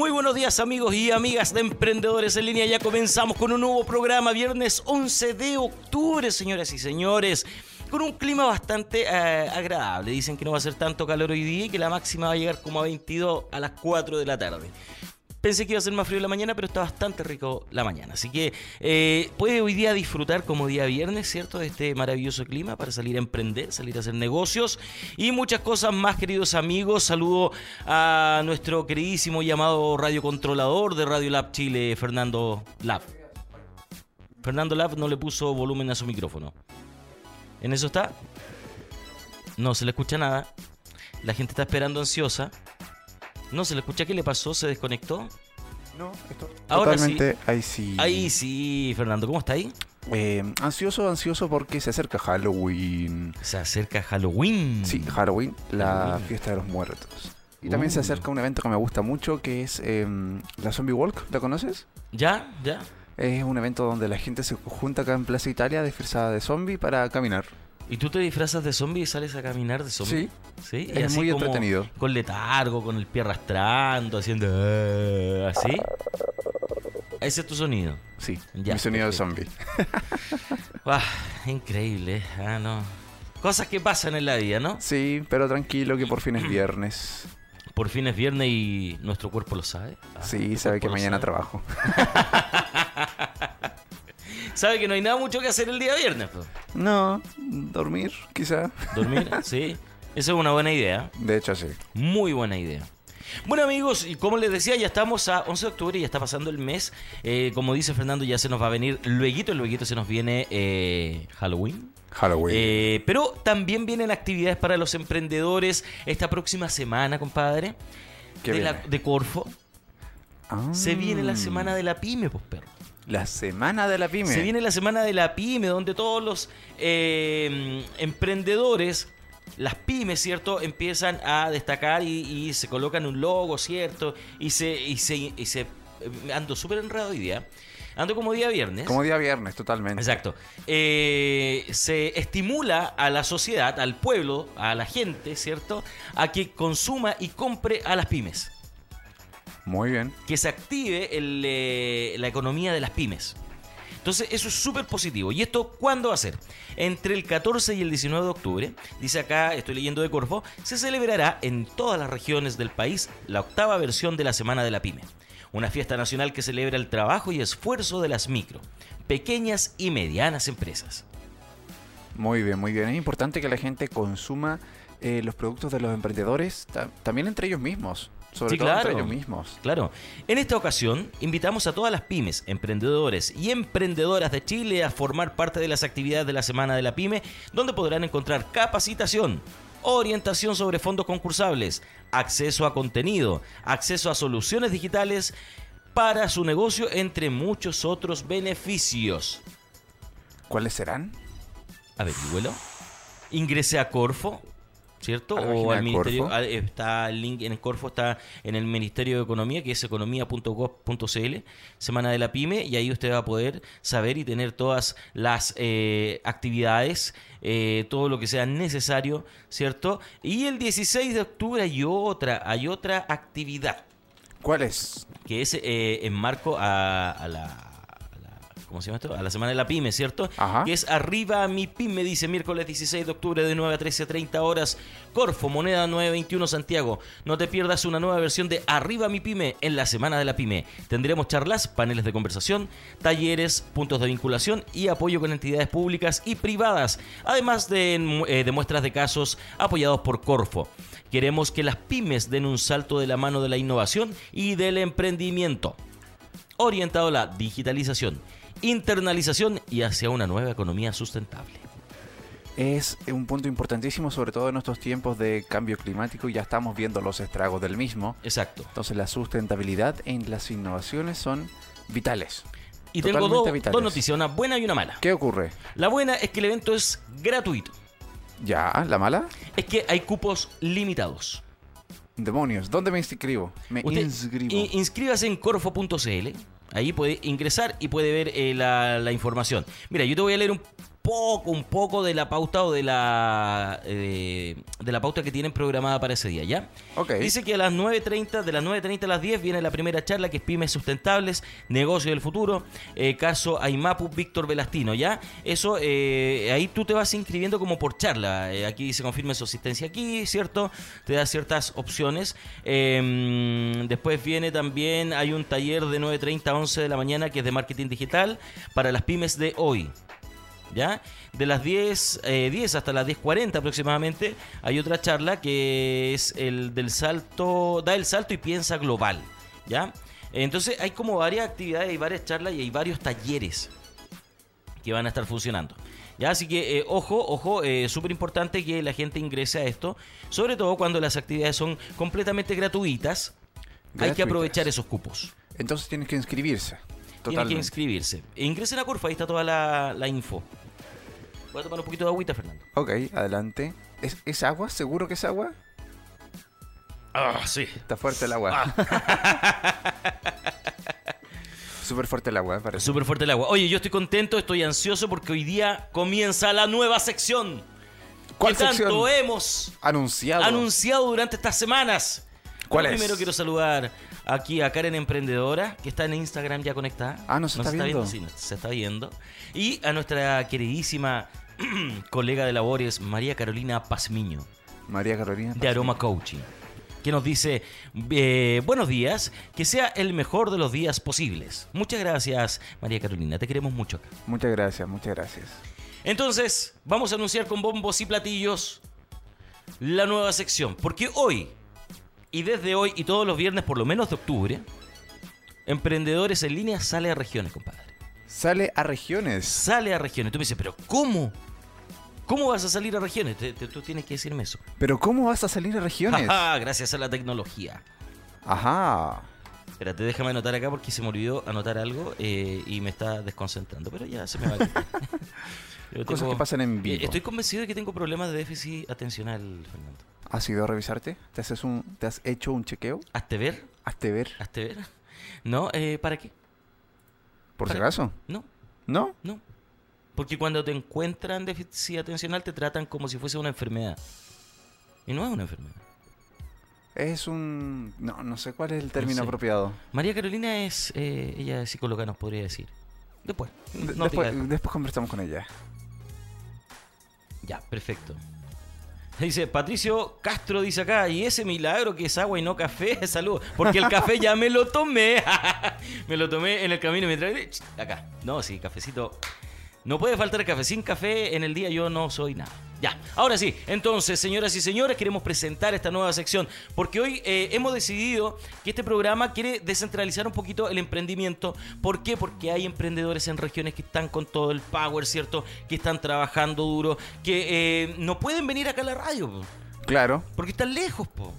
Muy buenos días amigos y amigas de Emprendedores en Línea. Ya comenzamos con un nuevo programa, viernes 11 de octubre, señoras y señores. Con un clima bastante eh, agradable. Dicen que no va a ser tanto calor hoy día y que la máxima va a llegar como a 22 a las 4 de la tarde. Pensé que iba a ser más frío la mañana, pero está bastante rico la mañana. Así que eh, puede hoy día disfrutar como día viernes, ¿cierto? De este maravilloso clima para salir a emprender, salir a hacer negocios y muchas cosas más, queridos amigos. Saludo a nuestro queridísimo llamado radiocontrolador de Radio Lab Chile, Fernando Lab. Fernando Lab no le puso volumen a su micrófono. ¿En eso está? No se le escucha nada. La gente está esperando ansiosa. No se le escucha. ¿Qué le pasó? ¿Se desconectó? No, esto Ahora totalmente ahí sí. Ahí sí, Fernando. ¿Cómo está ahí? Eh, ansioso, ansioso porque se acerca Halloween. Se acerca Halloween. Sí, Halloween, la Halloween. fiesta de los muertos. Y también se Uh. acerca un evento que me gusta mucho que es eh, la Zombie Walk. ¿La conoces? ¿Ya? ¿Ya? Es un evento donde la gente se junta acá en Plaza Italia disfrazada de zombie para caminar. ¿Y tú te disfrazas de zombie y sales a caminar de zombie? Sí. ¿Y Es así muy como entretenido. Con letargo, con el pie arrastrando, haciendo... eh, ¿Así? Ese es tu sonido. Sí, Ya, mi sonido de zombie. Ah, increíble. Ah, no. Cosas que pasan en la vida, ¿no? Sí, pero tranquilo que por fin es viernes. Por fin es viernes y nuestro cuerpo lo sabe. Ah, Sí, sabe que mañana sabe. trabajo. Sabe que no hay nada mucho que hacer el día viernes. pues. No, dormir, quizá. Dormir, sí. Esa es una buena idea. De hecho, sí. Muy buena idea. Bueno amigos, y como les decía, ya estamos a 11 de octubre, ya está pasando el mes. Eh, como dice Fernando, ya se nos va a venir luego, luego se nos viene eh, Halloween. Halloween. Eh, pero también vienen actividades para los emprendedores esta próxima semana, compadre. ¿Qué de, la- de Corfo. Ah. Se viene la semana de la pyme, pues perro. La semana de la pyme. Se viene la semana de la pyme, donde todos los eh, emprendedores, las pymes, ¿cierto?, empiezan a destacar y, y se colocan un logo, ¿cierto? Y se. Y se, y se eh, ando súper enredado hoy día. Ando como día viernes. Como día viernes, totalmente. Exacto. Eh, se estimula a la sociedad, al pueblo, a la gente, ¿cierto?, a que consuma y compre a las pymes Muy bien. que se active el, eh, la economía de las pymes. Entonces, eso es súper positivo. ¿Y esto cuándo va a ser? Entre el 14 y el 19 de octubre, dice acá, estoy leyendo de Corfo, se celebrará en todas las regiones del país la octava versión de la Semana de la Pyme. Una fiesta nacional que celebra el trabajo y esfuerzo de las micro, pequeñas y medianas empresas. Muy bien, muy bien. Es importante que la gente consuma eh, los productos de los emprendedores, ta- también entre ellos mismos. Sobre Sí, todo entre claro. ellos mismos. Claro. En esta ocasión, invitamos a todas las pymes, emprendedores y emprendedoras de Chile a formar parte de las actividades de la Semana de la Pyme, donde podrán encontrar capacitación, orientación sobre fondos concursables, acceso a contenido, acceso a soluciones digitales para su negocio, entre muchos otros beneficios. ¿Cuáles serán? Averígüelo. Ingrese a Corfo, ¿cierto? O al ministerio. Corfo. ah, Está el link en el Corfo, está en el Ministerio de Economía, que es economía.gov.cl, Semana de la Pyme, y ahí usted va a poder saber y tener todas las eh, actividades, eh, todo lo que sea necesario, ¿cierto? Y el 16 de octubre hay otra, hay otra actividad ¿Cuáles? que es eh, en marco a la- ¿Cómo se llama esto? A la semana de la pyme, ¿cierto? Ajá. Que es Arriba mi pyme, dice miércoles 16 de octubre de 9 a 13.30 horas. Corfo, moneda 921 Santiago. No te pierdas una nueva versión de Arriba mi pyme en la semana de la pyme. Tendremos charlas, paneles de conversación, talleres, puntos de vinculación y apoyo con entidades públicas y privadas. Además de, eh, de muestras de casos apoyados por Corfo. Queremos que las pymes den un salto de la mano de la innovación y del emprendimiento, orientado a la digitalización, internalización y hacia una nueva economía sustentable. Es un punto importantísimo, sobre todo en estos tiempos de cambio climático, y ya estamos viendo los estragos del mismo. Exacto. Entonces la sustentabilidad en las innovaciones son vitales. Y tengo dos, dos noticias, una buena y una mala. ¿Qué ocurre? La buena es que el evento es gratuito. Ya, ¿la mala? Es que hay cupos limitados. Demonios, ¿dónde me inscribo? Me Usted inscribo. in- inscríbase en corfo.cl. Ahí puede ingresar y puede ver eh, la, la información. Mira, yo te voy a leer un poco, un poco de la pauta o de la eh, de la pauta que tienen programada para ese día, ¿ya? Dice que a las 9.30, de las 9.30 a las 10 viene la primera charla que es Pymes Sustentables, Negocio del Futuro, eh, caso Aimapu Víctor Velastino, ¿ya? Eso, eh, ahí tú te vas inscribiendo como por charla. Aquí dice confirme su asistencia aquí, ¿cierto? Te da ciertas opciones. Eh, después viene también, hay un taller de 9.30 a 11 de la mañana que es de marketing digital para las pymes de hoy. ¿Ya? De las 10, eh, 10 hasta las 10.40 aproximadamente hay otra charla que es el del salto, da el salto y piensa global, ¿ya? Entonces hay como varias actividades, hay varias charlas y hay varios talleres que van a estar funcionando. ¿Ya? Así que eh, ojo, ojo, eh, súper importante que la gente ingrese a esto, sobre todo cuando las actividades son completamente gratuitas. Hay que Gratuitas. aprovechar esos cupos. Entonces tienes que inscribirse. Tienen que inscribirse. Ingresen a Curva, ahí está toda la, la info. Voy a tomar un poquito de agüita, Fernando. Ok, adelante. ¿Es, ¿Es agua? ¿Seguro que es agua? Ah, sí. Está fuerte el agua. Súper fuerte el agua, parece. Súper fuerte el agua. Oye, yo estoy contento, estoy ansioso porque hoy día comienza la nueva sección. ¿Cuál que tanto sección? hemos Anunciado. anunciado durante estas semanas. ¿Cuál Pero es? Primero quiero saludar aquí a Karen Emprendedora, que está en Instagram ya conectada. Ah, ¿nos está viendo? Sí, se está viendo. Y a nuestra queridísima colega de labores, María Carolina Pazmiño. María Carolina. de Aroma Coaching, que nos dice, eh, buenos días, que sea el mejor de los días posibles. Muchas gracias, María Carolina, te queremos mucho acá. Muchas gracias, muchas gracias. Entonces, vamos a anunciar con bombos y platillos la nueva sección, porque hoy, y desde hoy y todos los viernes por lo menos de octubre, Emprendedores en línea sale a regiones, compadre. Sale a regiones. Sale a regiones. Tú me dices, pero ¿cómo? ¿Cómo vas a salir a regiones? Te- te- tú tienes que decirme eso. Pero ¿cómo vas a salir a regiones? Ajá, gracias a la tecnología. Ajá. Espérate, déjame anotar acá porque se me olvidó anotar algo eh, y me está desconcentrando. Pero ya se me va a. Yo Cosas tengo- que pasan en vivo. Eh, Estoy convencido de que tengo problemas de déficit atencional, Fernando. ¿Has ido a revisarte? ¿Te, haces un, ¿Te has hecho un chequeo? ¿Hazte ver? Hazte ver. ¿Hazte ver? ¿No? Eh, ¿Para qué? Por si acaso. No, ¿No? no. Porque cuando te encuentran déficit atencional te tratan como si fuese una enfermedad. Y no es una enfermedad. Es un... No, no sé cuál es el término sé. apropiado. María Carolina es, eh, ella es psicóloga, nos podría decir. Después. De- no después, después conversamos con ella. Ya, perfecto. Dice Patricio Castro, dice acá, y ese milagro que es agua y no café, saludos. Porque el café ya me lo tomé. me lo tomé en el camino mientras. Acá. No, sí, cafecito. No puede faltar café. Sin café en el día yo no soy nada. Ya, ahora sí. Entonces, señoras y señores, queremos presentar esta nueva sección. Porque hoy eh, hemos decidido que este programa quiere descentralizar un poquito el emprendimiento. ¿Por qué? Porque hay emprendedores en regiones que están con todo el power, ¿cierto? Que están trabajando duro, que eh, no pueden venir acá a la radio, po, Claro, porque están lejos, po.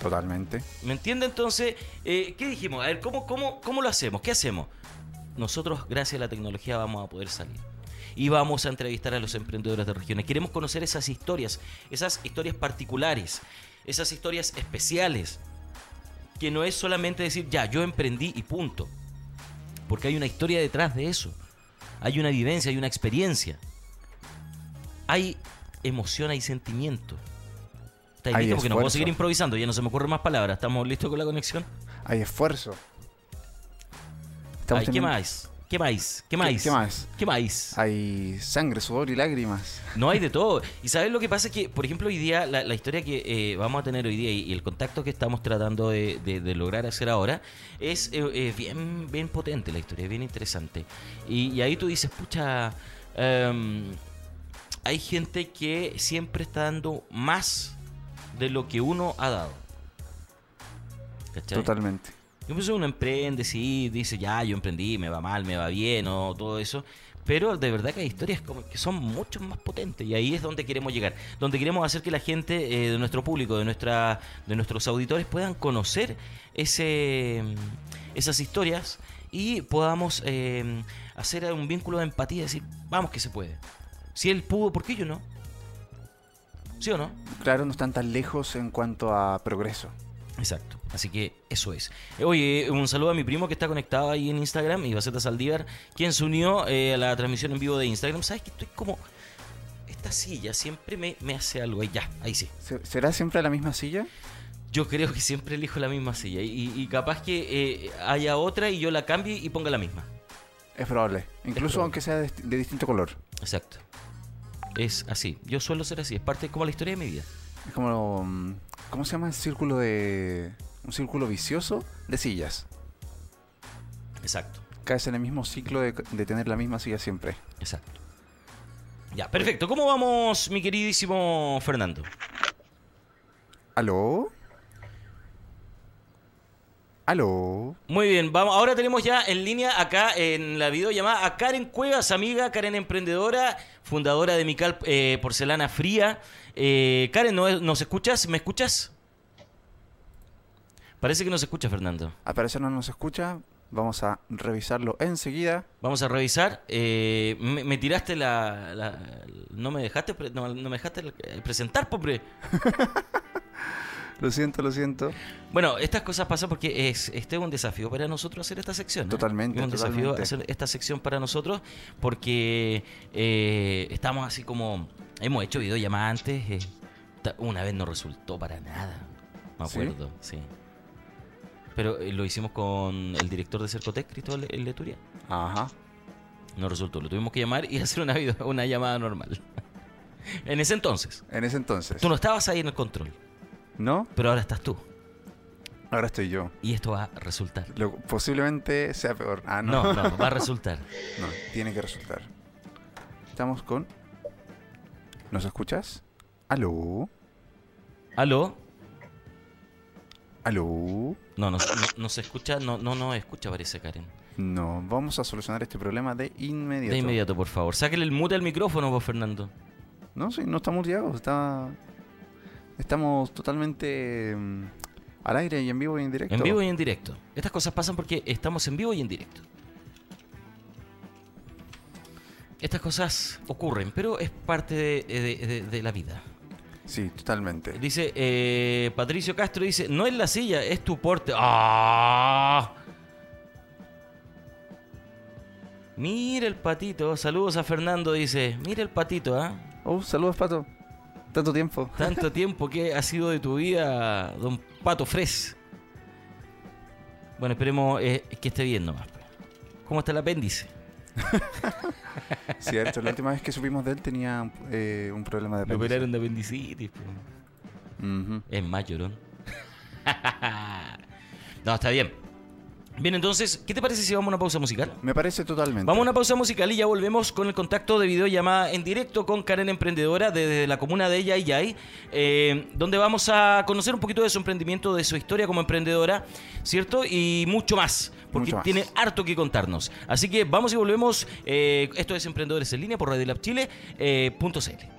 totalmente. ¿Me entiende? Entonces, eh, ¿qué dijimos? A ver, ¿cómo, cómo, ¿cómo lo hacemos? ¿Qué hacemos? Nosotros, gracias a la tecnología, vamos a poder salir. Y vamos a entrevistar a los emprendedores de regiones. Queremos conocer esas historias, esas historias particulares, esas historias especiales. Que no es solamente decir, ya, yo emprendí y punto. Porque hay una historia detrás de eso. Hay una vivencia, hay una experiencia. Hay emoción, hay sentimiento. ¿Estáis Hay listos? Porque no puedo seguir improvisando, ya no se me ocurren más palabras. ¿Estamos listos con la conexión? Hay esfuerzo. Estamos Ay, ¿Qué más? ¿Qué más? ¿Qué más? qué más? ¿Qué más? Hay sangre, sudor y lágrimas. No hay de todo. Y sabes lo que pasa es que, por ejemplo, hoy día, la, la historia que eh, vamos a tener hoy día y, y el contacto que estamos tratando de, de- de lograr hacer ahora es eh, eh, bien, bien potente la historia, bien interesante. Y, y ahí tú dices, pucha, em, hay gente que siempre está dando más de lo que uno ha dado. ¿Cachai? Totalmente. Pienso que uno emprende, sí, dice, ya, yo emprendí, me va mal, me va bien, o todo eso. Pero de verdad que hay historias como que son mucho más potentes y ahí es donde queremos llegar, donde queremos hacer que la gente eh, de nuestro público, de nuestra, de nuestros auditores puedan conocer ese, esas historias y podamos eh, hacer un vínculo de empatía y decir, vamos que se puede. Si él pudo, ¿por qué yo no? ¿Sí o no? Claro, no están tan lejos en cuanto a progreso. Exacto. Así que eso es. Eh, Oye, un saludo a mi primo que está conectado ahí en Instagram, Ibaceta Saldívar, quien se unió eh, a la transmisión en vivo de Instagram. ¿Sabes que estoy como... Esta silla siempre me, me hace algo. Ahí ya, ahí sí. ¿Se- ¿Será siempre la misma silla? Yo creo que siempre elijo la misma silla. Y, y capaz que eh, haya otra y yo la cambie y ponga la misma. Es probable. Incluso probable. aunque sea de, de distinto color. Exacto. Es así. Yo suelo ser así. Es parte como la historia de mi vida. Es como... mm, ¿Cómo se llama el círculo de... Un círculo vicioso de sillas. Exacto. Caes en el mismo ciclo de, de tener la misma silla siempre. Exacto. Ya, perfecto. ¿Cómo vamos, mi queridísimo Fernando? ¿Aló? ¿Aló? Muy bien, vamos. Ahora tenemos ya en línea acá en la videollamada a Karen Cuevas, amiga, Karen emprendedora, fundadora de Mical eh, Porcelana Fría. Eh, Karen, ¿no- ¿nos escuchas? ¿Me escuchas? Parece que no se escucha, Fernando. Al parecer no nos escucha. Vamos a revisarlo enseguida. Vamos a revisar. Eh, me, me tiraste la, la- No me dejaste, no, no me dejaste presentar, pobre. Lo siento, lo siento. Bueno, estas cosas pasan porque es, este es un desafío para nosotros hacer esta sección. ¿eh? Totalmente, Es un desafío hacer esta sección para nosotros porque eh, estamos así como... Hemos hecho videollamadas antes. eh, una vez no resultó para nada. Me ¿Sí? acuerdo, sí. Pero eh, lo hicimos con el director de Cercotec, Cristóbal El Leturia. Ajá. No resultó. Lo tuvimos que llamar y hacer una, video- una llamada normal. en ese entonces. En ese entonces. Tú no estabas ahí en el control, ¿No? pero ahora estás tú. Ahora estoy yo. Y esto va a resultar. Lo- posiblemente sea peor. Ah, no. No, no, va a resultar. No, tiene que resultar. Estamos con... ¿Nos escuchas? ¿Aló? ¿Aló? ¿Aló? No, no, no, no se escucha, no, no, no escucha, parece Karen. No, vamos a solucionar este problema de inmediato. De inmediato, por favor. Sáquele el mute al micrófono, vos, Fernando. No, sí, no estamos muteados, está... Estamos totalmente mm, al aire y en vivo y en directo. En vivo y en directo. Estas cosas pasan porque estamos en vivo y en directo. Estas cosas ocurren, pero es parte de, de- de- de la vida. Sí, totalmente. Dice, eh, Patricio Castro dice, no es la silla, es tu porte. ¡Ah! Mira el patito. Saludos a Fernando, dice. Mira el patito, ¿ah? Oh, saludos, Pato. Tanto tiempo. Tanto tiempo que ha sido de tu vida, don Pato Fres. Bueno, esperemos eh, que esté bien nomás. pues. ¿Cómo está el apéndice? Cierto, la última vez que supimos de él tenía eh, un problema de Me apéndice. operaron de apendicitis. pues. Ujú. Es más llorón. no, está bien. Bien, entonces, ¿qué te parece si vamos a una pausa musical? Me parece totalmente. Vamos a una pausa musical y ya volvemos con el contacto de videollamada en directo con Karen Emprendedora desde la comuna de Yayay, eh, donde vamos a conocer un poquito de su emprendimiento, de su historia como emprendedora, ¿cierto? Y mucho más, porque Mucho más. tiene harto que contarnos. Así que vamos y volvemos. eh, esto es Emprendedores en línea por Radio Lab Chile, eh, punto CL.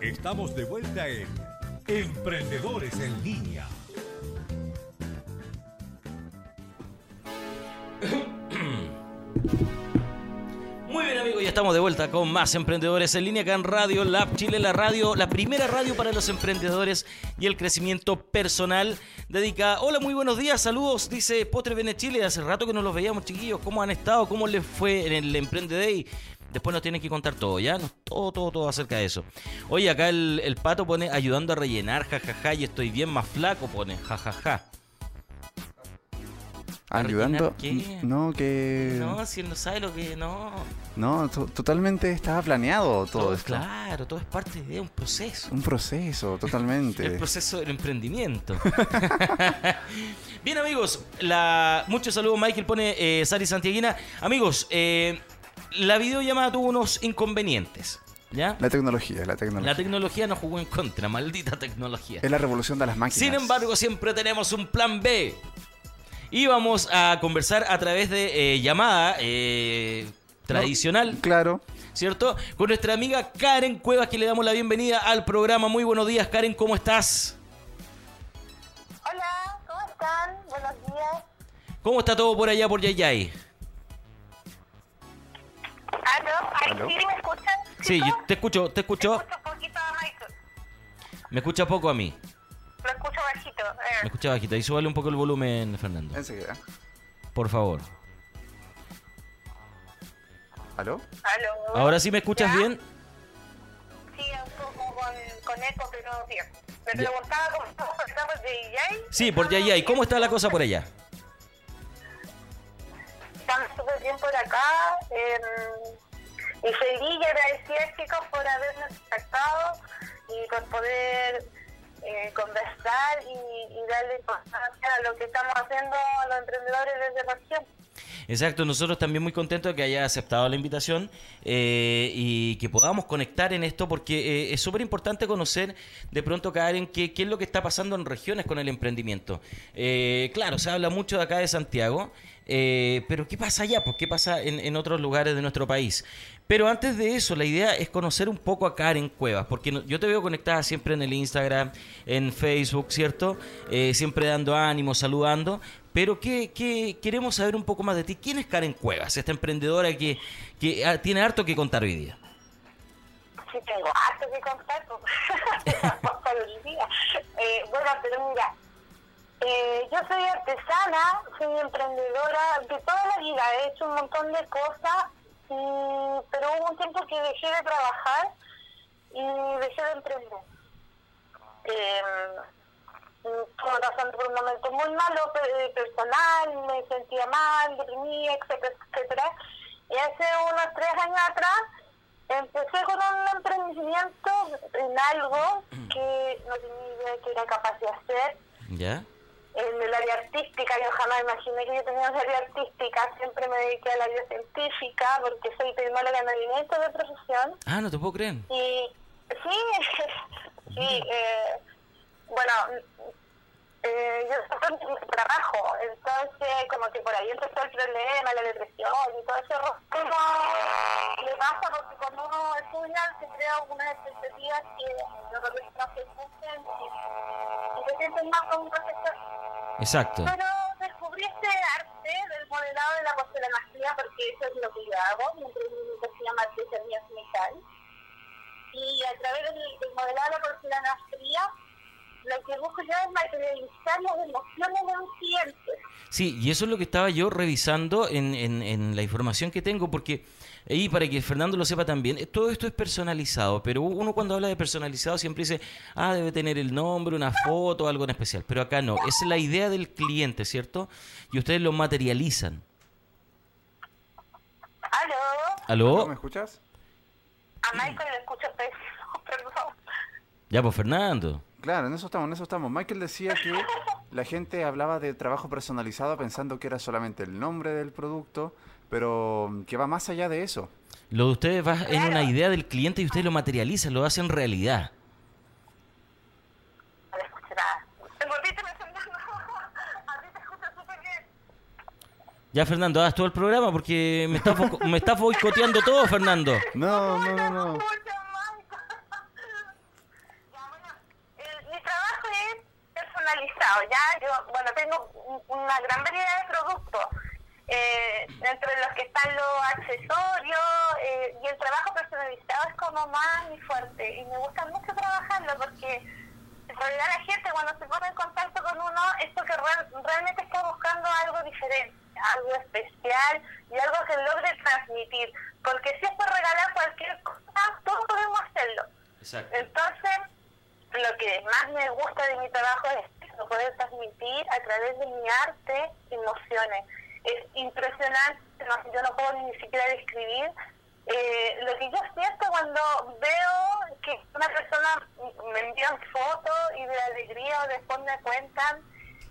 Estamos de vuelta en Emprendedores en Línea. Muy bien amigos, ya estamos de vuelta con más emprendedores en línea acá en Radio Lab Chile, la radio, la primera radio para los emprendedores y el crecimiento personal. Dedica, hola, muy buenos días, saludos, dice Potre Bene Chile, hace rato que no los veíamos chiquillos, ¿cómo han estado? ¿Cómo les fue en el Emprende Day? Después nos tienen que contar todo, ¿ya? Todo, todo, todo acerca de eso. Oye, acá el, el pato pone ayudando a rellenar, jajaja, y estoy bien más flaco, pone, jajaja. Ayudando. ¿rellenar qué? No, que. No, si él no sabe lo que, no. No, to- totalmente estaba planeado todo, esto. Claro, todo es parte de un proceso. Un proceso, totalmente. El proceso del emprendimiento. Bien, amigos, la... muchos saludos. Michael pone eh, Sari Santiaguina. Amigos, eh, la videollamada tuvo unos inconvenientes. ¿Ya? La tecnología, la tecnología. La tecnología nos jugó en contra, maldita tecnología. es la revolución de las máquinas. Sin embargo, siempre tenemos un plan B. Y vamos a conversar a través de eh, llamada eh, tradicional. Claro. ¿Cierto? Con nuestra amiga Karen Cuevas, que le damos la bienvenida al programa. Muy buenos días, Karen, ¿cómo estás? Hola, ¿cómo están? Buenos días. ¿Cómo está todo por allá por Yayay? ¿Aló? ¿Aló? ¿Sí me escuchan? Sí, te escucho, te escucho. Te escucho poquito ¿Me escucha poco a mí? Lo escucho bajito. Me Eh. escucha bajita. Y súbale un poco el volumen, Fernando. Enseguida. Por favor. ¿Aló? ¿Aló? ¿Ahora sí me escuchas ¿Ya? bien? Sí, un poco con, con eco, pero bien. Me Ya. preguntaba cómo estamos de DJ. Sí, por Yayay. ¿Cómo está la cosa por allá? Estamos súper bien por acá. eh, y feliz y agradecida, chicos, por habernos contactado y por poder eh, conversar y, y darle importancia a lo que estamos haciendo los emprendedores desde la región. Exacto, nosotros también muy contentos de que haya aceptado la invitación eh, y que podamos conectar en esto porque eh, es súper importante conocer de pronto, Karen, qué, qué es lo que está pasando en regiones con el emprendimiento. Eh, claro, se habla mucho de acá de Santiago, eh, pero ¿qué pasa allá? Pues, ¿Qué pasa en, en otros lugares de nuestro país? Pero antes de eso, la idea es conocer un poco a Karen Cuevas, porque yo te veo conectada siempre en el Instagram, en Facebook, ¿cierto? Eh, siempre dando ánimo, saludando. Pero ¿qué, qué- queremos saber un poco más de ti. ¿Quién es Karen Cuevas, esta emprendedora que, que ah, tiene harto que contar hoy día? Sí, tengo harto que contar, pues. el día. Eh, bueno, pero mira, eh, yo soy artesana, soy emprendedora de toda la vida, he hecho un montón de cosas, y- pero hubo un tiempo que dejé de trabajar y dejé de emprender. Eh, pasando por un momento muy malo pe- personal, me sentía mal, deprimida, etcétera, etcétera. Y hace unos tres años atrás empecé con un emprendimiento en algo que no tenía idea que era capaz de hacer. ¿Ya? En el área artística, yo jamás imaginé que yo tenía un área artística, siempre me dediqué al área científica porque soy tecnóloga en alimentos de profesión. Ah, no te puedo creer. Y sí, sí, eh, bueno, eh, yo trabajo, entonces como que por ahí empezó el problema, la depresión y todo ese. Como le pasa porque cuando uno estudia se crea algunas expectativas que repente no se cumplen y, te sientes más como un profesor. Exacto. Pero descubrí este arte del modelado de la porcelanastría porque eso es lo que yo hago. Mi emprendimiento se llama Artesanía Metal. Y a través del, del modelado de la porcelanastría, lo que busco yo es materializar las emociones de un cliente. Sí, y eso es lo que estaba yo revisando en, en- en la información que tengo, porque, y para que Fernando lo sepa también, eh, todo esto es personalizado, pero uno cuando habla de personalizado siempre dice, ah, debe tener el nombre, una foto, algo en especial, pero acá no, es la idea del cliente, ¿cierto? Y ustedes lo materializan. ¿Aló? ¿Aló? ¿Me escuchas? A Michael le escucho pésimo, perdón. Ya, pues Fernando. Claro, en eso estamos, en eso estamos. Michael decía que la gente hablaba de trabajo personalizado pensando que era solamente el nombre del producto, pero que va más allá de eso. Lo de ustedes va en una idea del cliente y ustedes lo materializan, lo hacen realidad. Ya, Fernando, haz todo el programa porque me estás, bo- me estás boicoteando todo, Fernando. No, no, no, no. Ya, bueno, el- mi trabajo es personalizado, ya, yo, bueno, tengo un- una gran variedad de productos, eh, entre los que están los accesorios, eh, y el trabajo personalizado es como más mi fuerte, y me gusta mucho trabajarlo porque en realidad la gente cuando se pone en contacto con uno es porque real- realmente está buscando algo diferente, algo especial y algo que logre transmitir, porque si es por regalar cualquier cosa, todos podemos hacerlo. Exacto. Entonces, lo que más me gusta de mi trabajo es eso, poder transmitir a través de mi arte emociones. Es impresionante, no- yo no puedo ni siquiera describir eh, lo que yo siento cuando veo que una persona me envían fotos y de alegría o después me cuentan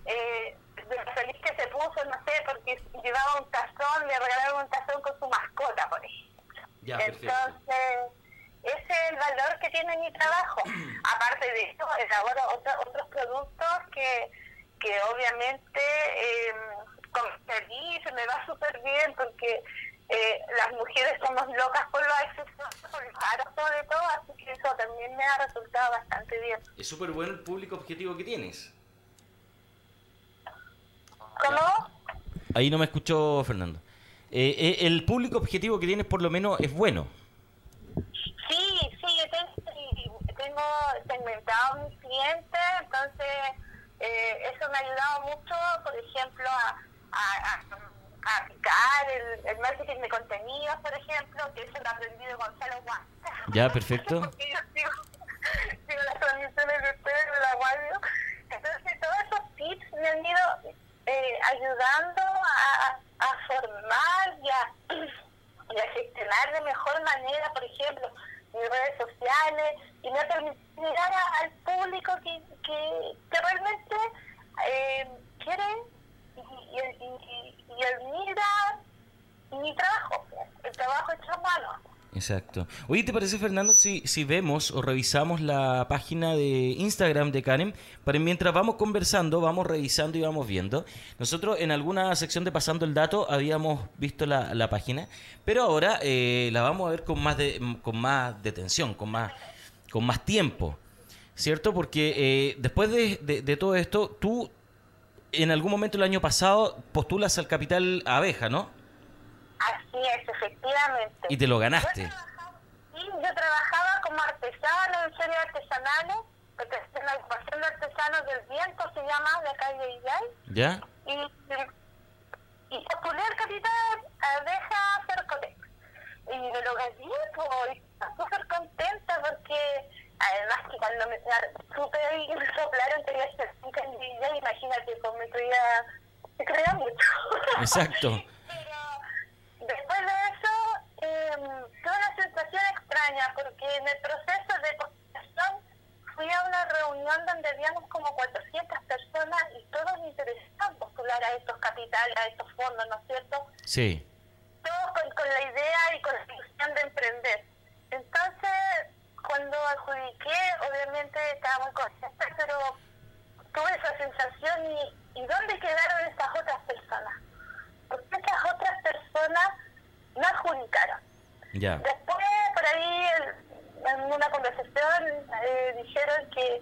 eh, de lo feliz que se puso, no sé, porque llevaba un tazón, le regalaron un tazón con su mascota, por ejemplo. Ya, perfecto. Ese es el valor que tiene mi trabajo. Aparte de eso, elaboro otro- otros productos que, que obviamente eh, comercializo, me va súper bien porque eh, las mujeres somos locas por los accesorios, por los aros sobre todo, así que eso también me ha resultado bastante bien. Es súper bueno el público objetivo que tienes. ¿Cómo? Ahí no me escuchó Fernando. Eh, eh, el público objetivo que tienes por lo menos es bueno. Sí, sí, yo tengo, sí, tengo segmentado mis clientes, entonces eh, eso me ha ayudado mucho, por ejemplo, a, a, a, a aplicar el, el marketing de contenidos, por ejemplo, que eso lo ha aprendido Gonzalo Juan. Ya, perfecto. Porque yo sigo, sigo las transmisiones de ustedes de la radio. Entonces, todos esos tips me han ido eh, ayudando a, a formar y a, y a gestionar de mejor manera, por ejemplo, mis redes sociales, y me ha permitido llegar al público que, que, que realmente eh, quiere y, y, y, y admira mi trabajo, el trabajo hecho a mano. Exacto. Oye, ¿te parece, Fernando, si, si vemos o revisamos la página de Instagram de Karen? Para mientras vamos conversando, vamos revisando y vamos viendo. Nosotros en alguna sección de Pasando el Dato habíamos visto la, la página, pero ahora eh, la vamos a ver con más, de, con más detención, con más, con más tiempo. ¿Cierto? Porque eh, después de, de- de todo esto, tú en algún momento el año pasado postulas al Capital Abeja, ¿no? Así es, efectivamente. Y te lo ganaste. Yo trabajaba, sí, yo trabajaba como artesano en ferias artesanales, porque es la agrupación de artesanos del viento se llama, de acá de Illay, ¿Ya? y, y, postulé al capital abeja Cercotec. Y me lo gané, pues, estaba súper contenta porque además que cuando me supe y me soplaron tenía cerca en Illay, imagínate, pues me creía, me creía mucho. Exacto. extraña porque en el proceso de postulación fui a una reunión donde habíamos como 400 personas y todos interesaban postular a estos capitales, a estos fondos, ¿no es cierto? Sí. Todos con, con la idea y con la ilusión de emprender. Entonces, cuando adjudiqué, obviamente estaba muy contenta, pero tuve esa sensación y, y ¿dónde quedaron esas otras personas? Porque esas otras personas no adjudicaron. Ya. Después, por ahí, en una conversación, eh, dijeron que,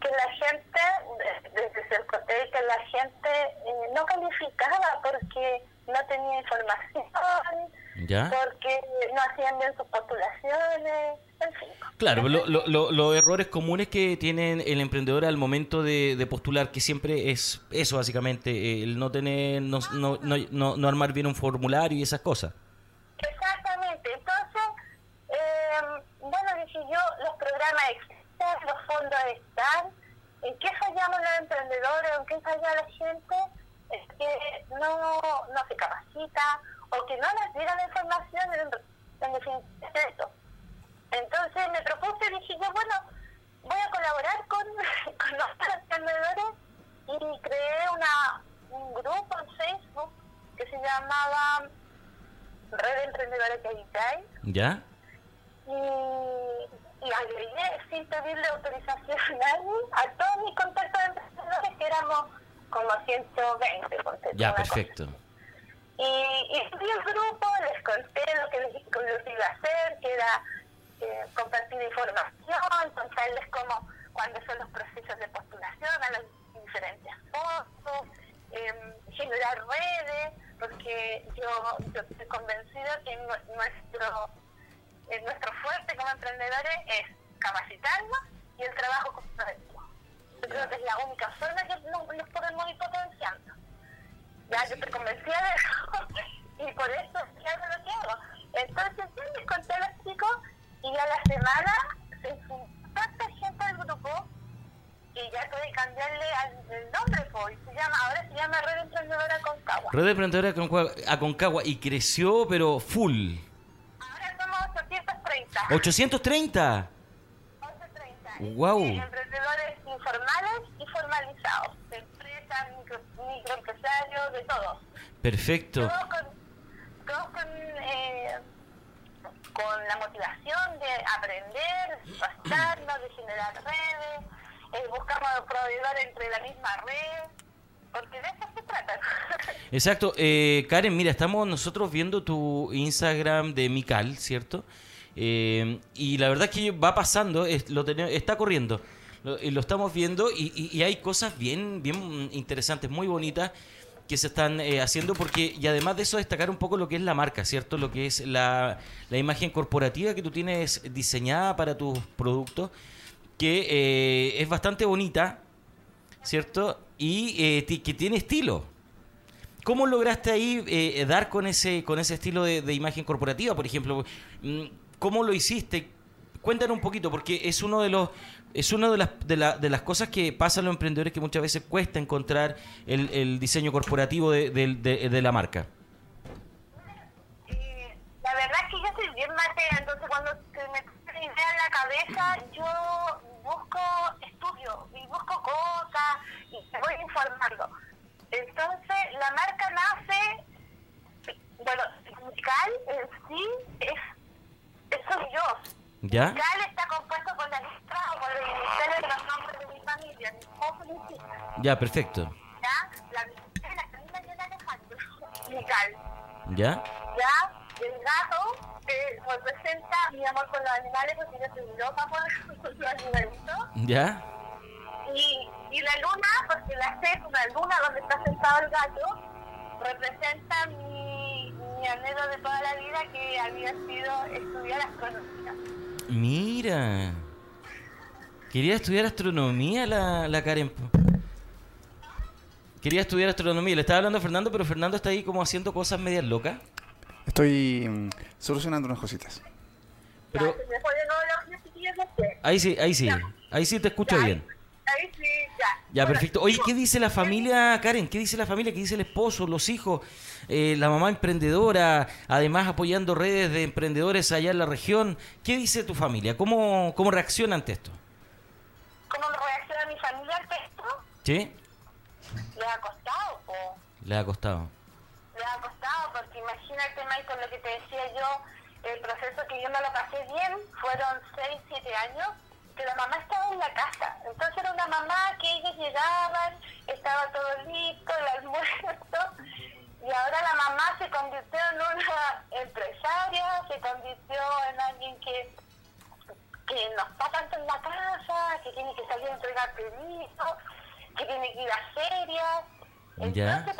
que la gente, de- desde Cercotec, que la gente eh, no calificaba porque no tenía información, ¿Ya? porque no hacían bien sus postulaciones, en fin. Claro, lo- lo- lo- los errores comunes que tienen el emprendedor al momento de, de postular, que siempre es eso básicamente, el no tener, no, no, no, no- no armar bien un formulario y esas cosas. Exactamente. Entonces, eh, bueno, dije yo, los programas existen, los fondos están. ¿En qué fallamos los emprendedores? ¿En qué falla la gente? Es que no, no se capacita o que no les la información en, en definitiva. Entonces me propuse y dije yo, bueno, voy a colaborar con, con otros emprendedores y creé una, un grupo en Facebook que se llamaba Red de Emprendedores de Haití ¿Ya? Y, y agregué sin pedirle autorización a nadie a todos mis contactos de emprendedores que éramos como 120 ponte tú, Ya, cosa. perfecto. Y, y subí el grupo, les conté lo que les, lo que iba a hacer, que era eh, compartir información, contarles cómo, cuáles son los procesos de postulación a las diferentes fotos, eh, generar redes, porque yo, yo estoy convencida que nu- nuestro, nuestro fuerte como emprendedores es capacitarnos y el trabajo colectivo. Yo creo que es la única forma que nos, nos podemos ir potenciando. Ya, yo estoy convencida de eso y por eso hago lo que hago. Entonces, sí, les conté a los chicos y a la semana se sumó tanta gente al grupo que ya tuve que cambiarle el nombre, pues, y se llama, ahora se llama Red Emprendedora Concagua. Red de Emprendedora Aconcagua- Aconcagua y creció, pero full. Ahora somos 830. 830. 830. Guau. Eh, emprendedores informales y formalizados, de empresas, micro, microempresarios, de todos. Perfecto. Todos con, todos con, eh, con la motivación de aprender, de capacitarnos, de generar redes, eh, buscamos proveedores entre la misma red, porque de eso se trata. Exacto. Eh, Karen, mira, estamos nosotros viendo tu Instagram de Mical, ¿cierto? Eh, y la verdad es que va pasando, está corriendo. Lo, estamos viendo y, hay cosas bien, bien interesantes, muy bonitas, que se están eh, haciendo porque y además de eso destacar un poco lo que es la marca, ¿cierto? Lo que es la, la imagen corporativa que tú tienes diseñada para tus productos, que eh, es bastante bonita, ¿cierto? Y que tiene estilo. ¿Cómo lograste ahí eh, dar con ese con ese estilo de, de imagen corporativa, por ejemplo? ¿Cómo lo hiciste? Cuéntanos un poquito, porque es uno de los es una de las, de, la- de las cosas que pasa a los emprendedores que muchas veces cuesta encontrar el, el diseño corporativo de, de- de la marca. Eh, la verdad es que yo soy bien matea, entonces cuando se me pone idea en la cabeza, yo busco estudio y busco cosas y voy informando. Entonces, la marca nace, bueno, musical en sí es, es soy yo. ¿Ya? Musical está compuesto por la letra o por los iniciales de los nombres de mi familia, mi esposo y mis. Ya, perfecto. ¿Ya? La musical, la Camila y el Alejandro. Musical. ¿Ya? Ya, el gato que representa mi amor por los animales, porque yo soy loca por, por los animalitos. ¿Ya? Y, y la luna, porque la sé es una luna donde está sentado el gato, representa mi, mi anhelo de toda la vida que había sido estudiar astronomía. Mira. Quería estudiar astronomía la, la Karen. Quería estudiar astronomía. Le estaba hablando a Fernando, pero Fernando está ahí como haciendo cosas medias locas. Estoy mm, solucionando unas cositas. Pero ahí sí, ahí sí. Ahí sí te escucho bien. Ahí sí, ya. Perfecto. Oye, ¿qué dice la familia, Karen? ¿Qué dice la familia? ¿Qué dice el esposo, los hijos, eh, la mamá emprendedora, además apoyando redes de emprendedores allá en la región? ¿Qué dice tu familia? ¿Cómo, cómo reacciona ante esto? ¿Cómo reacciona mi familia al texto? ¿Sí? Le ha costado, po. Le ha costado. le ha costado, porque imagínate, Michael, lo que te decía yo, el proceso que yo no lo pasé bien, fueron 6, 7 años, que la mamá estaba en la casa. Entonces era una mamá que ellos llegaban, estaba todo listo, el almuerzo, y ahora la mamá se convirtió en una empresaria, se convirtió en alguien que que no está tanto en la casa, que tiene que salir a entregar pedidos, que tiene que ir a ferias. Ya. Entonces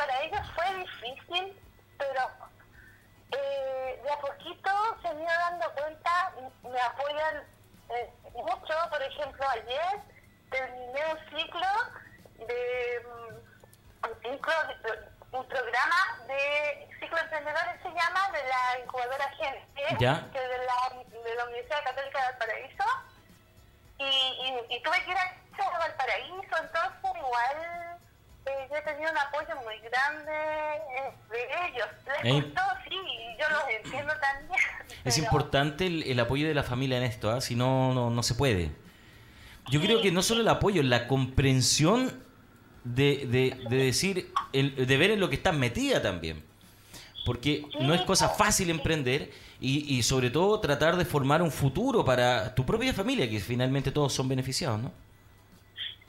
el, apoyo de la familia en esto, ¿ah? si no, no, se puede. Yo creo que no solo el apoyo, la comprensión de, de, de decir, el- de ver en lo que estás metida también. Porque no es cosa fácil emprender y, sobre todo tratar de formar un futuro para tu propia familia, que finalmente todos son beneficiados, ¿no?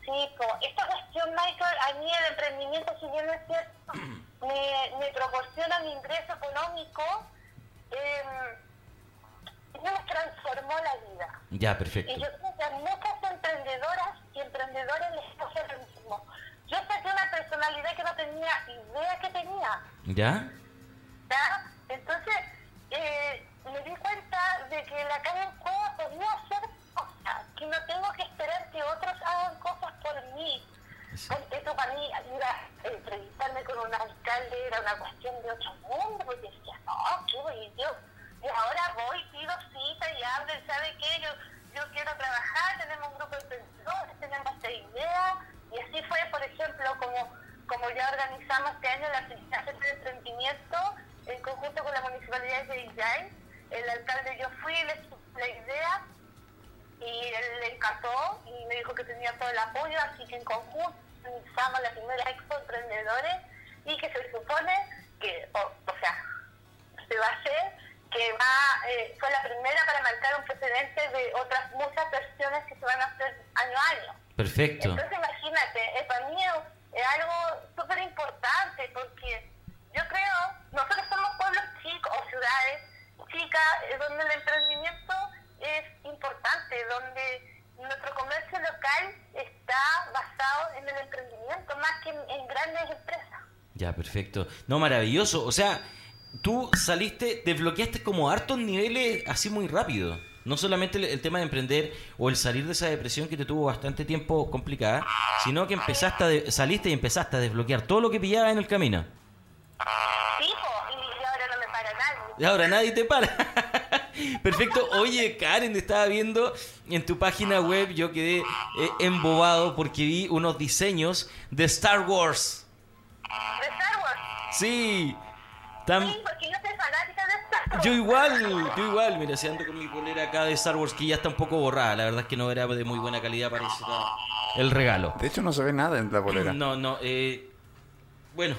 Esta cuestión, Michael, a mí el emprendimiento, si bien es cierto, me, me proporciona un ingreso económico, eh, me transformó la vida. Ya, perfecto. Y yo creo que a muchas emprendedoras y emprendedores les pasa lo mismo. Yo saqué una personalidad que no tenía idea que tenía. ¿Ya? ¿ya? Entonces, eh, me di cuenta de que la calle en Cueva podía hacer cosas, que no tengo que esperar que otros hagan cosas por mí. Esto para mí, ir a entrevistarme con un alcalde era una cuestión de otro mundo, porque decía, no, qué voy yo. Y ahora voy, pido cita y hablo, y ¿sabe qué? Yo, yo quiero trabajar, tenemos un grupo de emprendedores, tenemos esta idea. Y así fue, por ejemplo, como, como ya organizamos este año la primera feria de emprendimiento en conjunto con la municipalidad de Illay. El alcalde yo fui, le la idea y él le encantó y me dijo que tenía todo el apoyo, así que en conjunto organizamos la primera expo de emprendedores y que se supone que, o, o sea, se va a hacer, que va, eh, fue la primera para marcar un precedente de otras muchas versiones que se van a hacer año a año. Perfecto. Entonces imagínate, eh, para mí es, es algo súper importante porque yo creo, nosotros somos pueblos chicos o ciudades chicas donde el emprendimiento es importante, donde nuestro comercio local está basado en el emprendimiento más que en, en grandes empresas. Ya, perfecto. No, maravilloso. O sea, tú saliste, desbloqueaste como hartos niveles así muy rápido. No solamente el, el tema de emprender o el salir de esa depresión que te tuvo bastante tiempo complicada, sino que empezaste a de- saliste y empezaste a desbloquear todo lo que pillaba en el camino. Sí, po, y ahora no me para nadie. Y ahora nadie te para. Perfecto. Oye, Karen, estaba viendo en tu página web, yo quedé eh, embobado porque vi unos diseños de Star Wars. ¿De Star Wars? Sí. Tan, Sí, porque yo Yo igual, yo igual, mira, si ando con mi polera acá de Star Wars que ya está un poco borrada, la verdad es que no era de muy buena calidad, todo el regalo. De hecho, no se ve nada en la bolera. No, no, eh, bueno,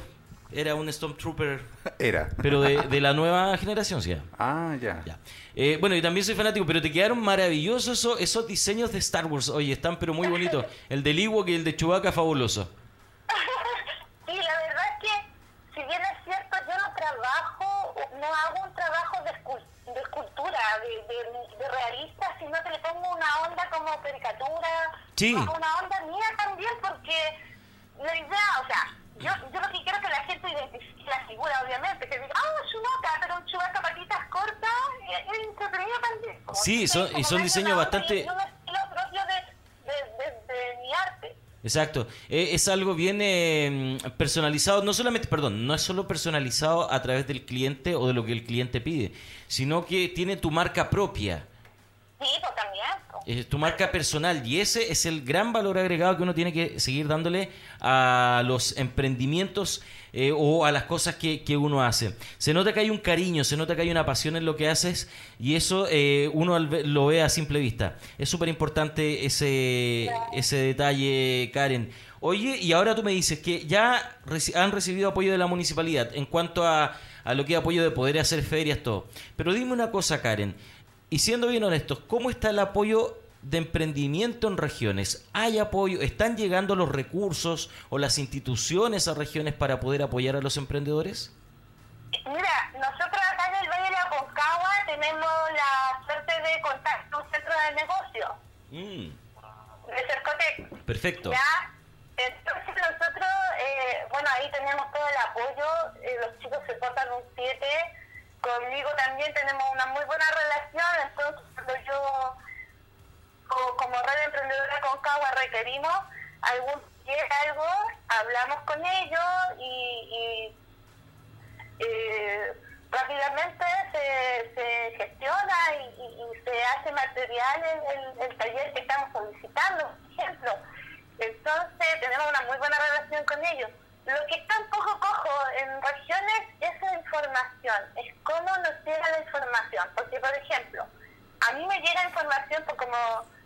era un Stormtrooper, Era. pero de, de la nueva generación, sí. Ah, ya. Ya. Eh, bueno, y también soy fanático, pero te quedaron maravillosos esos, esos diseños de Star Wars. Oye, están pero muy bonitos. El del Ewok y el de Chewbacca, fabuloso. Sí, la verdad es que, si bien es cierto, yo no trabajo, no hago un trabajo de, escul- de escultura, de, de- de realista, sino que le pongo una onda como caricatura, Sí. como una onda mía también, porque la idea, o sea, yo, yo lo que quiero es que la gente identifique la figura, obviamente, que diga, ah, Chewbacca, pero un Chewbacca patitas cortas, es, entretenido también. Como Sí, son- y son diseños bastante- y un estilo propio de, de, de, de mi arte. Exacto. Eh, es algo bien eh, personalizado, no solamente, perdón, no es solo personalizado a través del cliente o de lo que el cliente pide, sino que tiene tu marca propia. Sí, pues también. pues. Es tu marca personal y ese es el gran valor agregado que uno tiene que seguir dándole a los emprendimientos eh, o a las cosas que, que uno hace. Se nota que hay un cariño, se nota que hay una pasión en lo que haces y eso eh, uno lo ve a simple vista. Es súper importante ese, ese detalle, Karen. Oye, y ahora tú me dices que ya reci- han recibido apoyo de la municipalidad en cuanto a, a lo que es apoyo de poder hacer ferias, todo. Pero dime una cosa, Karen. Y siendo bien honestos, ¿cómo está el apoyo de emprendimiento en regiones? ¿Hay apoyo? ¿Están llegando los recursos o las instituciones a regiones para poder apoyar a los emprendedores? Mira, nosotros acá en el Valle de la Concagua tenemos la suerte de contar con un centro de negocio, Mm, de Cercotec. perfecto. ¿Ya? Entonces nosotros, eh, bueno, ahí tenemos todo el apoyo, eh, los chicos se portan un 7, conmigo también tenemos una muy buena relación, entonces cuando yo, co- como red emprendedora Concagua, requerimos algún algo, hablamos con ellos y, eh, rápidamente se, se gestiona y, se hace material en el, el taller que estamos solicitando, por ejemplo. Entonces tenemos una muy buena relación con ellos. Lo que está un poco cojo en regiones es la información, es cómo nos llega la información. Porque, por ejemplo, a mí me llega información, por como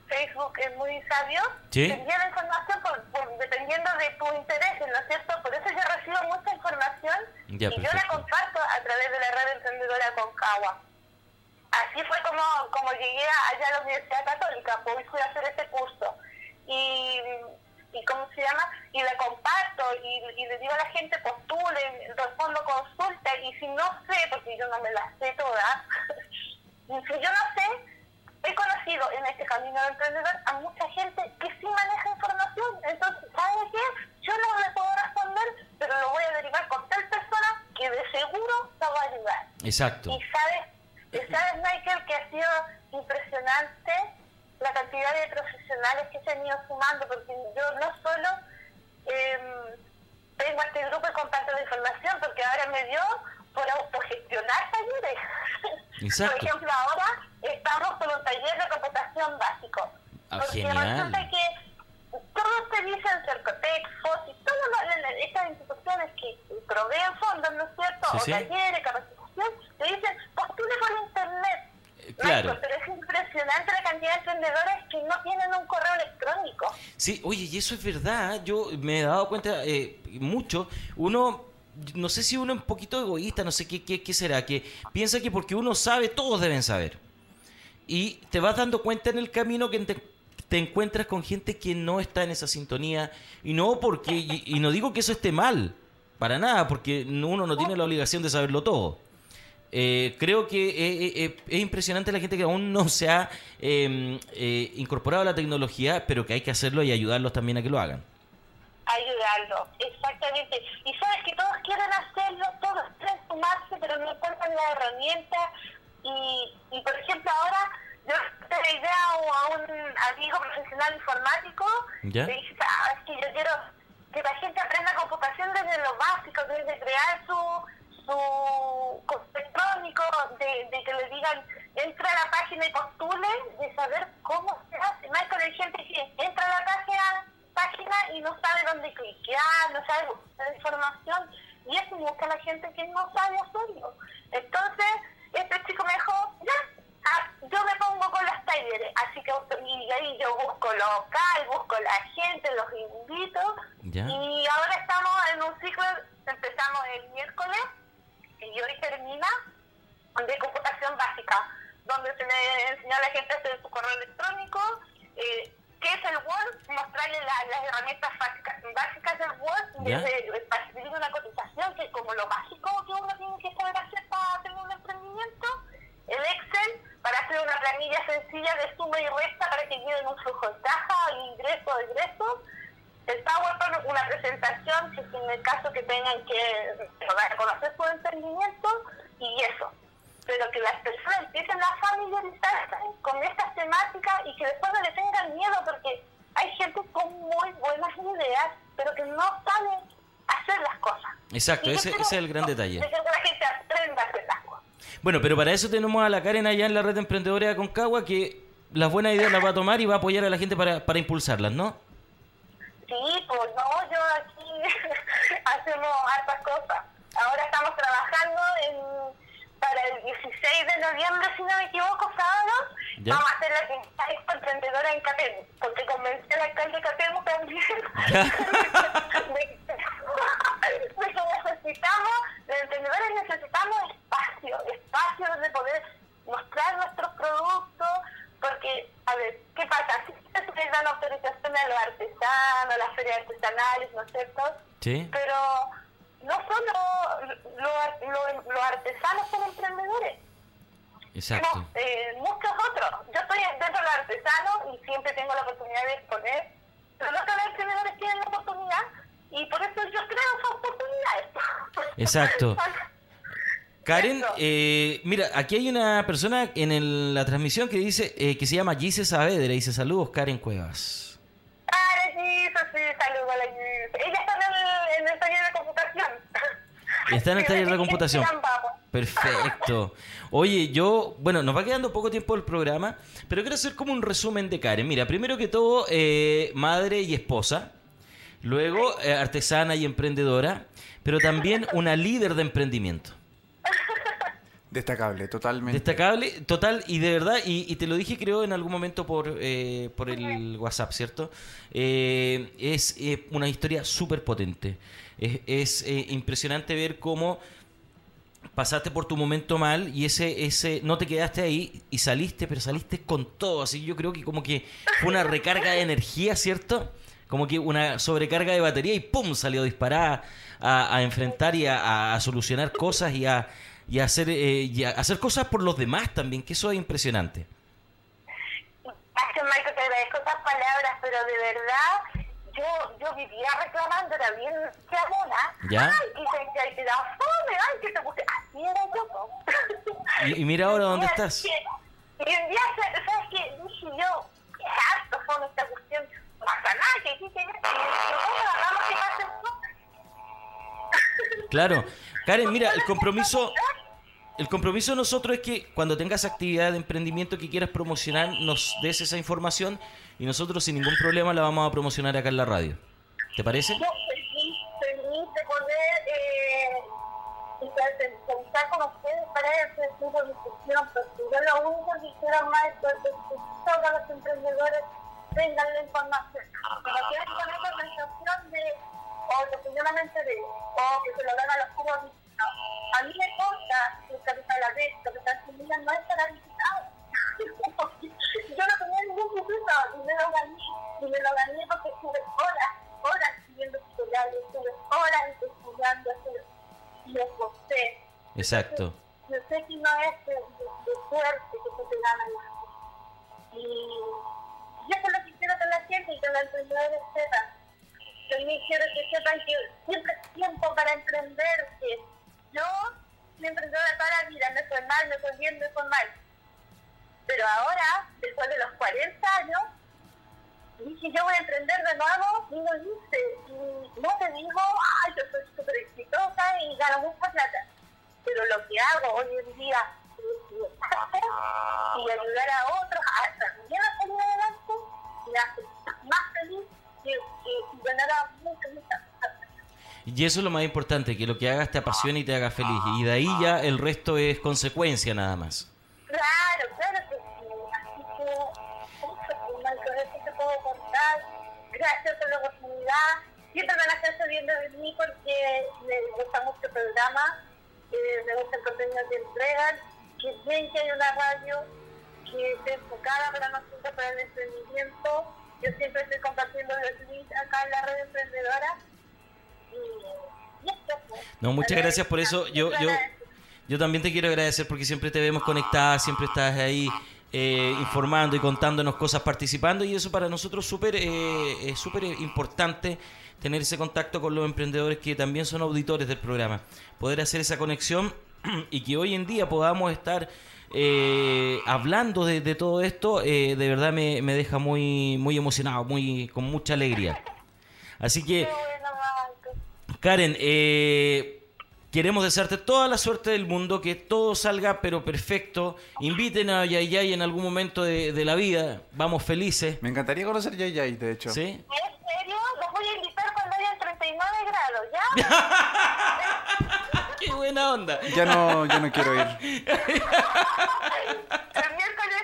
Facebook es muy sabio, Sí. envía la información por, por- dependiendo de tus intereses, ¿no es cierto? Por eso yo recibo mucha información Ya, y yo la comparto a través de la red emprendedora Concagua. Así fue como, como llegué allá a la Universidad Católica, pues fui a hacer este curso. Y, y ¿cómo se llama? Y la comparto y, y le digo a la gente, postulen, respondo consulta y si no sé, porque yo no me las sé todas, si yo no sé, he conocido en este camino de emprendedor a mucha gente que sí maneja información. Entonces, ¿sabe qué? Yo no le puedo responder, pero lo voy a derivar con tal persona que de seguro te va a ayudar. Exacto. Y sabes, y sabes, Michael, que ha sido impresionante la cantidad de profesionales que se han ido sumando, porque yo no solo em, tengo este grupo y comparto la información, porque ahora me dio por autogestionar talleres. Exacto. Por ejemplo, ahora estamos con un taller de computación básico. Ah, porque genial. resulta que todos te dicen Cercotec, FOSI, todas estas instituciones que proveen fondos, ¿no es cierto? Sí, o sí. talleres, capacitación, te dicen, postule por internet. Claro. Pero es impresionante la cantidad de emprendedores que no tienen un correo electrónico. Sí, oye, y eso es verdad. Yo me he dado cuenta eh, mucho. Uno, no sé si uno es un poquito egoísta, no sé qué, qué, qué será, que piensa que porque uno sabe, todos deben saber. Y te vas dando cuenta en el camino que te, te encuentras con gente que no está en esa sintonía. Y no porque, y, y no digo que eso esté mal, para nada, porque uno no tiene la obligación de saberlo todo. Eh, creo que eh, eh, eh, es impresionante la gente que aún no se ha eh, incorporado a la tecnología, pero que hay que hacerlo y ayudarlos también a que lo hagan. ayudarlos exactamente. Y sabes que todos quieren hacerlo, todos quieren sumarse, pero no encuentran la herramienta. Y, y por ejemplo, ahora yo te la idea a un amigo profesional informático, ¿Ya? le dije, ah, es que yo quiero que la gente aprenda computación desde lo básico, desde crear su su electrónico, de, de que le digan, entra a la página y postule, de saber cómo se hace. Michael, hay gente que entra a la página, página y no sabe dónde cliquear, no sabe buscar información, y eso busca la gente que no sabe hacerlo. Entonces, este chico me dijo, ya, ah, yo me pongo con los talleres, así que y ahí yo busco local, busco la gente, los invito, Ya. y ahora estamos en un ciclo, empezamos el miércoles, y hoy termina, de computación básica, donde se le enseña a la gente a hacer su correo electrónico, eh, qué es el Word, mostrarle la- las herramientas básicas, básicas del Word, desde para escribir una cotización, que es como lo básico que uno tiene que saber hacer para tener un emprendimiento, el Excel, para hacer una planilla sencilla de suma y resta para que lleven un flujo de caja, ingreso, egreso, el PowerPoint, una presentación, si es en el caso que tengan que dar a conocer su emprendimiento, y eso. Pero que las personas empiecen a familiarizarse con estas temáticas y que después no le tengan miedo, porque hay gente con muy buenas ideas, pero que no sabe hacer las cosas. Exacto, ese, ese es el gran detalle. de que la gente aprenda a hacer las cosas. Bueno, pero para eso tenemos a la Karen allá en la red de emprendedores de Concagua que las buenas ideas las va a tomar y va a apoyar a la gente para, para impulsarlas, ¿no? Sí, pues no, yo aquí hacemos hartas cosas. Ahora estamos trabajando en para el 16 de noviembre, si no me equivoco, sábado, Ya. vamos a hacer la quinta emprendedora en Catemu, porque convencí al alcalde de Catemu también de, de que necesitamos, los emprendedores necesitamos espacio, espacio donde poder mostrar nuestros productos, porque, a ver, ¿qué pasa? Si se les dan autorización a los artesanos, a las ferias artesanales, ¿no es cierto? Sí. Pero no solo lo- lo- los artesanos son emprendedores, Exacto. no, eh, muchos otros. Yo estoy dentro de los artesanos y siempre tengo la oportunidad de exponer, pero los emprendedores tienen la oportunidad y por eso yo creo esas oportunidades. Exacto. Karen, eh, mira, aquí hay una persona en el- la transmisión que dice eh, que se llama Gise Saavedra y dice saludos Karen Cuevas. Ah, Gisela, sí, saludos a la Gisela. Ella está en el, en el taller de computación. Está en el taller de computación. Perfecto. Oye, yo, bueno, nos va quedando poco tiempo del programa, pero quiero hacer como un resumen de Karen. Mira, primero que todo, eh, madre y esposa, luego eh, artesana y emprendedora, pero también una líder de emprendimiento. Destacable, totalmente. Destacable, total, y de verdad, y, te lo dije creo en algún momento por, eh, por el WhatsApp, ¿cierto? Eh, es eh, una historia súper potente. Es, eh, impresionante ver cómo pasaste por tu momento mal y ese, ese, no te quedaste ahí y saliste, pero saliste con todo. Así que yo creo que como que fue una recarga de energía, ¿cierto? Como que una sobrecarga de batería y ¡pum! salió disparada a, enfrentar y a solucionar cosas y a, y hacer, eh, y hacer cosas por los demás también, que eso es impresionante. Michael, te agradezco esas palabras, pero de verdad, yo, yo vivía reclamando, era bien chamona. ¿Ya? Ay, que te, da fome, ay, que te puse. Así era yo. Y- y mira ahora dónde estás. Y un día, ¿sabes qué? Dije yo, qué harto fue esta cuestión. No pasa nada, que. Y yo. Claro. Karen, mira, el compromiso, el compromiso de nosotros es que cuando tengas actividad de emprendimiento que quieras promocionar, nos des esa información y nosotros sin ningún problema la vamos a promocionar acá en la radio. ¿Te parece? Yo nuevo y lo hice. Y no te digo, ay, yo soy súper exitosa y gano mucha plata. Pero lo que hago hoy en día y ayudar a otros a también a salir adelante a ser más feliz y, y ganar a mucha, mucha plata. Y eso es lo más importante, que lo que hagas te apasione y te haga feliz. Y de ahí ya el resto es consecuencia nada más. Claro, claro que sí. Así que, mal con eso te puedo contar. Gracias por la oportunidad. Siempre van a estar sabiendo de mí porque me gusta mucho el programa, eh, me gusta el contenido que entregan, que bien que hay una radio que esté enfocada para nosotros, para el emprendimiento. Yo siempre estoy compartiendo los links acá en la red emprendedora. Y, y esto, pues. No, muchas gracias por eso. Yo, yo, yo también te quiero agradecer porque siempre te vemos conectada, siempre estás ahí eh, informando y contándonos cosas, participando y eso para nosotros súper eh, es súper importante tener ese contacto con los emprendedores que también son auditores del programa. Poder hacer esa conexión y que hoy en día podamos estar eh, hablando de, de todo esto, eh, de verdad me, me deja muy, muy emocionado, muy con mucha alegría. Así que... Karen, eh, queremos desearte toda la suerte del mundo, que todo salga pero perfecto. Inviten a Yayay en algún momento de, de la vida. Vamos felices. Me encantaría conocer Yay Yay, de hecho. ¿Sí? ¿En serio? Los voy a invitar cuando hayan 39 grados, ¿ya? ¡Qué buena onda! Ya no, ya no quiero ir. El miércoles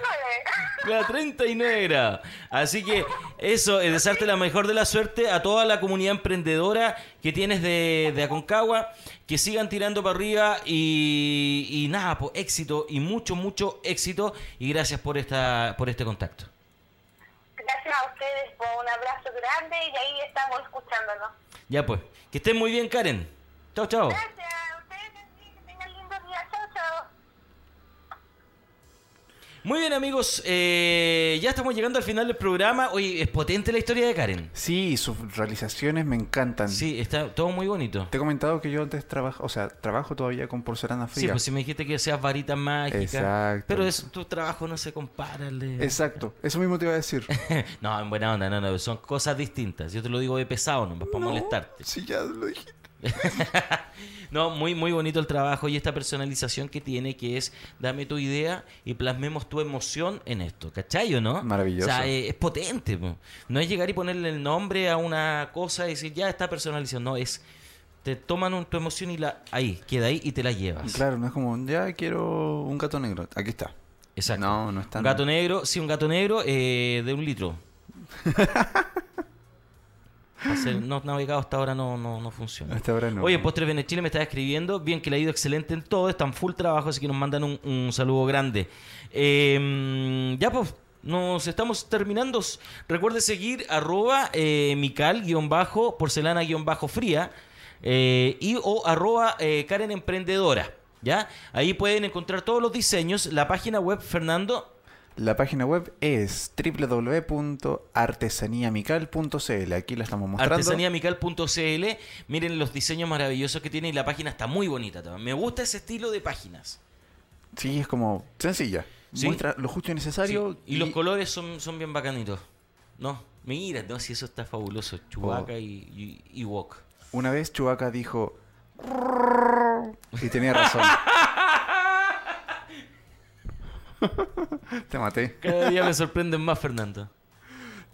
subimos a 39. La 39 grados. Así que eso, es desearte la mejor de la suerte a toda la comunidad emprendedora que tienes de, de Aconcagua. Que sigan tirando para arriba y, y nada, pues éxito y mucho, mucho éxito. Y gracias por, esta, por este contacto. Gracias a ustedes por un abrazo grande y ahí estamos escuchándonos. Ya pues, que estén muy bien, Karen. Chao, chao. Gracias a ustedes también, que tengan lindo día. Chao, chao. Muy bien amigos, eh, ya estamos llegando al final del programa. Oye, es potente la historia de Karen. Sí, sus realizaciones me encantan. Sí, está todo muy bonito. Te he comentado que yo antes trabajo, o sea, trabajo todavía con porcelana Sí, fría. pues si me dijiste que seas varita mágica. Exacto. Pero es, tu trabajo no se compara al de... Exacto, eso mismo te iba a decir. no, en buena onda, no, no, son cosas distintas. Yo te lo digo de pesado, no, para molestarte. Sí, ya lo dijiste. No, muy, muy bonito el trabajo y esta personalización que tiene, que es dame tu idea y plasmemos tu emoción en esto, ¿cachai o no? Maravilloso. O sea, eh, es potente. po. No es llegar y ponerle el nombre a una cosa y decir, ya está personalizado. No, es, te toman un- tu emoción y la ahí, queda ahí y te la llevas. Claro, no es como, ya quiero un gato negro. Aquí está. Exacto. No, no es tan... Un gato negro, sí, un gato negro eh, de un litro. Ser no navegado hasta ahora no, no, no funciona. Hasta ahora no. Oye, Postres Bene Chile me está escribiendo. Bien que le ha ido excelente en todo. Están full trabajo, así que nos mandan un, un saludo grande. Eh, ya, pues, nos estamos terminando. Recuerde seguir arroba eh, mical-bajo, porcelana-fría eh, y o arroba eh, Karen Emprendedora. ¿Ya? Ahí pueden encontrar todos los diseños. La página web, Fernando. La página web es www.artesaniamical.cl. Aquí la estamos mostrando. Artesaniamical.cl. Miren los diseños maravillosos que tiene y la página está muy bonita también. Me gusta ese estilo de páginas. Sí, es como sencilla. Sí. Muestra lo justo y necesario. Sí, Y, los colores son, son bien bacanitos. No, mira, no, si eso está fabuloso. Chubaca Oh. y, y, y Wok. Una vez Chubaca dijo... Y tenía razón. te maté, Cada día me sorprenden más, Fernando.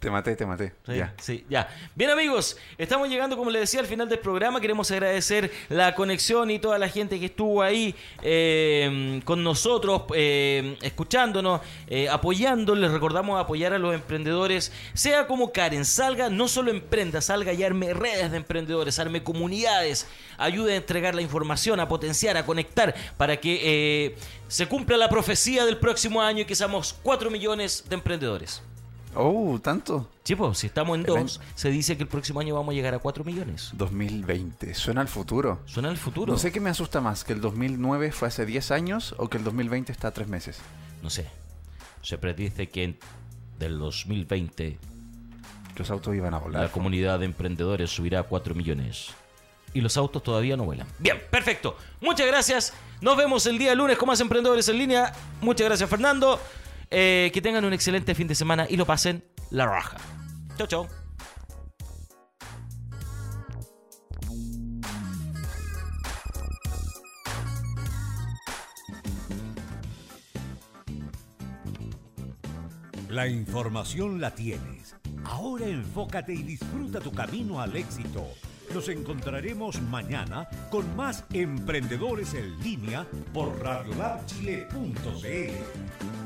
Te maté, te maté. Sí, Ya. sí, ya. Bien amigos, estamos llegando, como les decía, al final del programa. Queremos agradecer la conexión y toda la gente que estuvo ahí eh, con nosotros, eh, escuchándonos, eh, apoyando. Les recordamos apoyar a los emprendedores, sea como Karen, salga, no solo emprenda, salga y arme redes de emprendedores, arme comunidades, ayude a entregar la información, a potenciar, a conectar, para que eh, se cumpla la profecía del próximo año y que seamos 4 millones de emprendedores. Oh, ¿tanto? Chicos, si estamos en El dos, se dice que el próximo año vamos a llegar a 4 millones. 2020. Suena al futuro. Suena el futuro. No sé qué me asusta más, que el 2009 fue hace 10 años o que el 2020 está a 3 meses. No sé. Se predice que en- del 2020 Los autos iban a La volar. comunidad de emprendedores subirá a 4 millones. Y los autos todavía no vuelan. Bien, perfecto. Muchas gracias. Nos vemos el día lunes con más emprendedores en línea. Muchas gracias, Fernando. Eh, que tengan un excelente fin de semana y lo pasen la raja. Chau, chau. La información la tienes. Ahora enfócate y disfruta tu camino al éxito. Nos encontraremos mañana con más emprendedores en línea por radiolabchile.cl.